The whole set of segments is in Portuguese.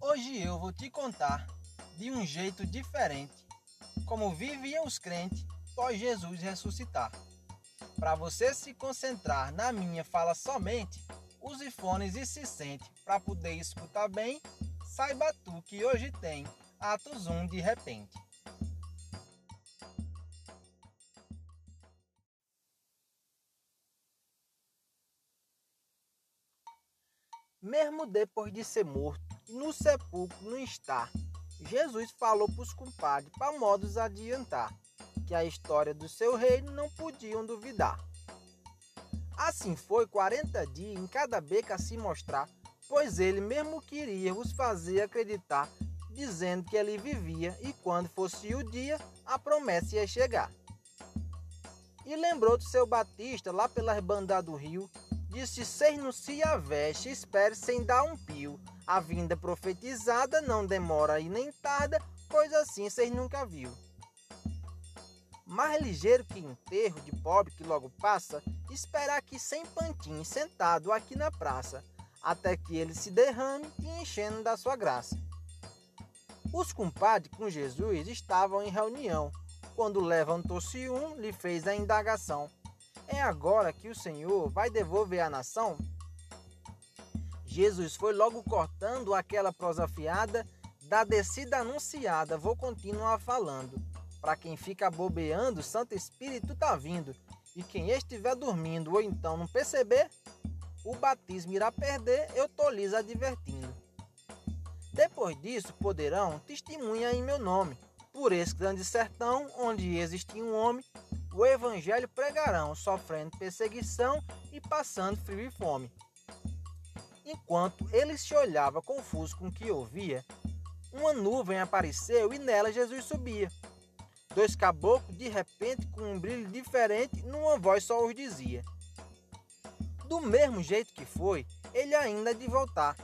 Hoje eu vou te contar de um jeito diferente como viviam os crentes pós Jesus ressuscitar. Para você se concentrar na minha fala somente, use fones e se sente para poder escutar bem. Saiba tu que hoje tem Atos 1 de repente. Mesmo depois de ser morto e no sepulcro não estar, Jesus falou para os compadres para modos adiantar que a história do seu reino não podiam duvidar. Assim foi 40 dias em cada beca se mostrar, pois ele mesmo queria os fazer acreditar, dizendo que ele vivia e quando fosse o dia, a promessa ia chegar. E lembrou do seu Batista lá pelas bandas do rio, Disse: Seis não se aveste, espere sem dar um pio. A vinda profetizada não demora e nem tarda, pois assim vocês nunca viu. Mais ligeiro que enterro de pobre que logo passa, espera aqui sem pantinho, sentado aqui na praça, até que ele se derrame e enchendo da sua graça. Os compadres com Jesus estavam em reunião, quando levantou-se um, lhe fez a indagação. É agora que o Senhor vai devolver a nação? Jesus foi logo cortando aquela prosa fiada da descida anunciada. Vou continuar falando. Para quem fica bobeando, Santo Espírito tá vindo. E quem estiver dormindo ou então não perceber, o batismo irá perder, eu tô lhes advertindo. Depois disso, poderão testemunhar em meu nome, por esse grande sertão onde existia um homem o evangelho pregarão, sofrendo perseguição e passando frio e fome. Enquanto ele se olhava confuso com o que ouvia, uma nuvem apareceu e nela Jesus subia. Dois caboclos, de repente, com um brilho diferente, numa voz só os dizia: Do mesmo jeito que foi, ele ainda de voltar.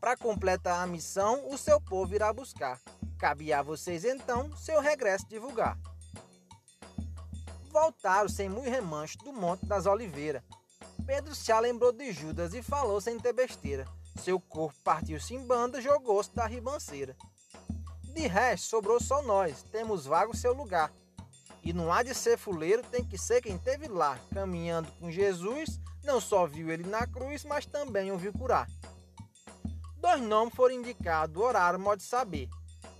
Para completar a missão, o seu povo irá buscar. Cabia a vocês então seu regresso divulgar voltaram sem muito remancho do Monte das Oliveiras. Pedro se lembrou de Judas e falou sem ter besteira. Seu corpo partiu-se em banda, jogou-se da ribanceira. De resto, sobrou só nós, temos vago seu lugar. E não há de ser fuleiro, tem que ser quem teve lá, caminhando com Jesus, não só viu ele na cruz, mas também o viu curar. Dois nomes foram indicados, oraram, modo saber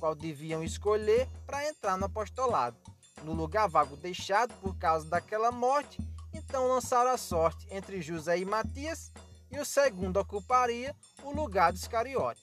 qual deviam escolher para entrar no apostolado no lugar vago deixado por causa daquela morte, então lançaram a sorte entre José e Matias, e o segundo ocuparia o lugar de Iscariote.